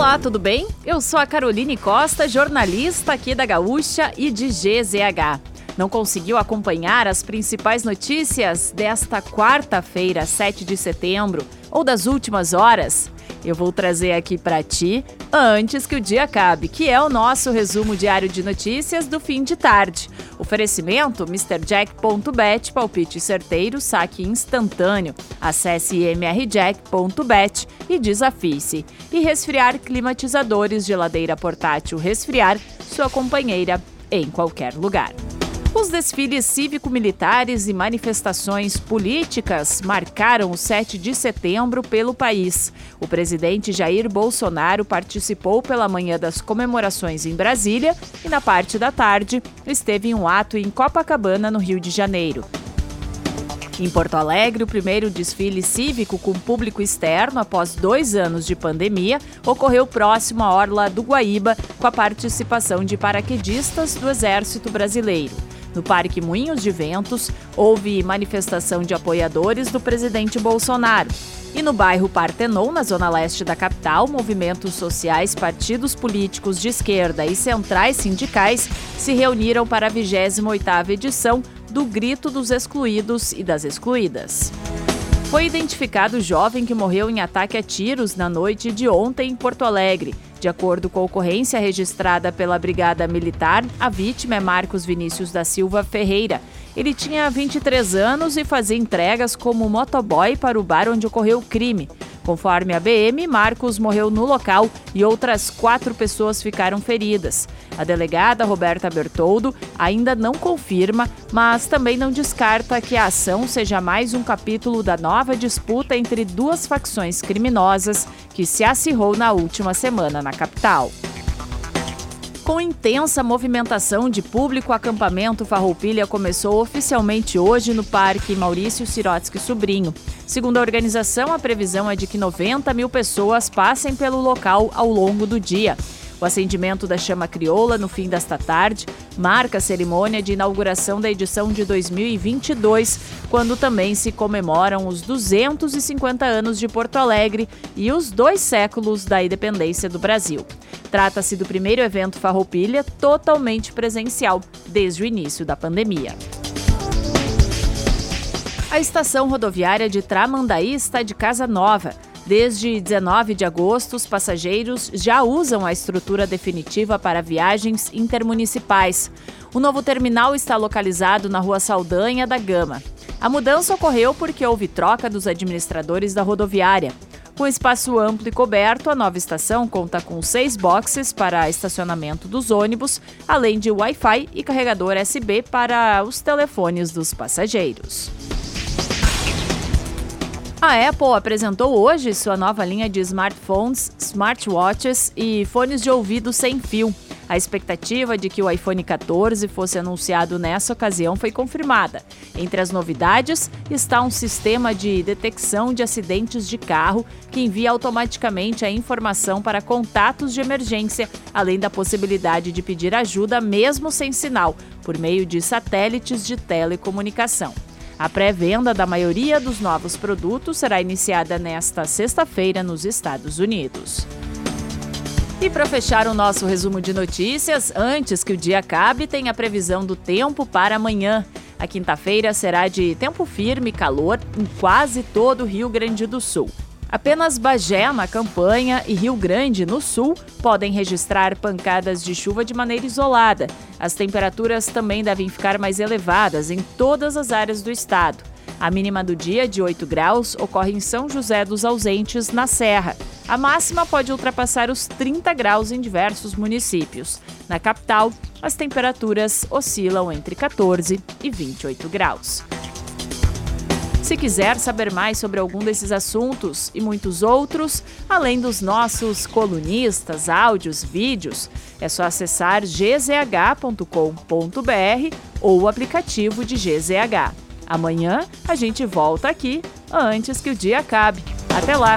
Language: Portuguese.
Olá, tudo bem? Eu sou a Caroline Costa, jornalista aqui da Gaúcha e de GZH. Não conseguiu acompanhar as principais notícias desta quarta-feira, 7 de setembro, ou das últimas horas? Eu vou trazer aqui para ti antes que o dia acabe, que é o nosso resumo diário de notícias do fim de tarde. Oferecimento MrJack.bet, palpite certeiro, saque instantâneo. Acesse mrjack.bet e desafie-se. E resfriar climatizadores, geladeira portátil resfriar, sua companheira em qualquer lugar. Os desfiles cívico-militares e manifestações políticas marcaram o 7 de setembro pelo país. O presidente Jair Bolsonaro participou pela manhã das comemorações em Brasília e, na parte da tarde, esteve em um ato em Copacabana, no Rio de Janeiro. Em Porto Alegre, o primeiro desfile cívico com público externo após dois anos de pandemia ocorreu próximo à Orla do Guaíba, com a participação de paraquedistas do Exército Brasileiro. No Parque Moinhos de Ventos, houve manifestação de apoiadores do presidente Bolsonaro. E no bairro Partenon, na zona leste da capital, movimentos sociais, partidos políticos de esquerda e centrais sindicais se reuniram para a 28ª edição do Grito dos Excluídos e das Excluídas. Foi identificado o jovem que morreu em ataque a tiros na noite de ontem em Porto Alegre. De acordo com a ocorrência registrada pela Brigada Militar, a vítima é Marcos Vinícius da Silva Ferreira. Ele tinha 23 anos e fazia entregas como motoboy para o bar onde ocorreu o crime. Conforme a BM, Marcos morreu no local e outras quatro pessoas ficaram feridas. A delegada Roberta Bertoldo ainda não confirma, mas também não descarta que a ação seja mais um capítulo da nova disputa entre duas facções criminosas que se acirrou na última semana na capital. Com intensa movimentação de público, o acampamento Farroupilha começou oficialmente hoje no Parque Maurício Sirotsky Sobrinho. Segundo a organização, a previsão é de que 90 mil pessoas passem pelo local ao longo do dia. O acendimento da chama crioula no fim desta tarde marca a cerimônia de inauguração da edição de 2022, quando também se comemoram os 250 anos de Porto Alegre e os dois séculos da independência do Brasil. Trata-se do primeiro evento Farroupilha totalmente presencial desde o início da pandemia. A estação rodoviária de Tramandaí está de casa nova. Desde 19 de agosto, os passageiros já usam a estrutura definitiva para viagens intermunicipais. O novo terminal está localizado na Rua Saldanha da Gama. A mudança ocorreu porque houve troca dos administradores da rodoviária. Com espaço amplo e coberto, a nova estação conta com seis boxes para estacionamento dos ônibus, além de Wi-Fi e carregador USB para os telefones dos passageiros. A Apple apresentou hoje sua nova linha de smartphones, smartwatches e fones de ouvido sem fio. A expectativa de que o iPhone 14 fosse anunciado nessa ocasião foi confirmada. Entre as novidades está um sistema de detecção de acidentes de carro que envia automaticamente a informação para contatos de emergência, além da possibilidade de pedir ajuda mesmo sem sinal, por meio de satélites de telecomunicação. A pré-venda da maioria dos novos produtos será iniciada nesta sexta-feira nos Estados Unidos. E para fechar o nosso resumo de notícias, antes que o dia acabe, tem a previsão do tempo para amanhã. A quinta-feira será de tempo firme e calor em quase todo o Rio Grande do Sul. Apenas Bagé, na campanha, e Rio Grande, no sul, podem registrar pancadas de chuva de maneira isolada. As temperaturas também devem ficar mais elevadas em todas as áreas do estado. A mínima do dia, de 8 graus, ocorre em São José dos Ausentes, na Serra. A máxima pode ultrapassar os 30 graus em diversos municípios. Na capital, as temperaturas oscilam entre 14 e 28 graus. Se quiser saber mais sobre algum desses assuntos e muitos outros, além dos nossos colunistas, áudios, vídeos, é só acessar gzh.com.br ou o aplicativo de GZH. Amanhã a gente volta aqui antes que o dia acabe. Até lá!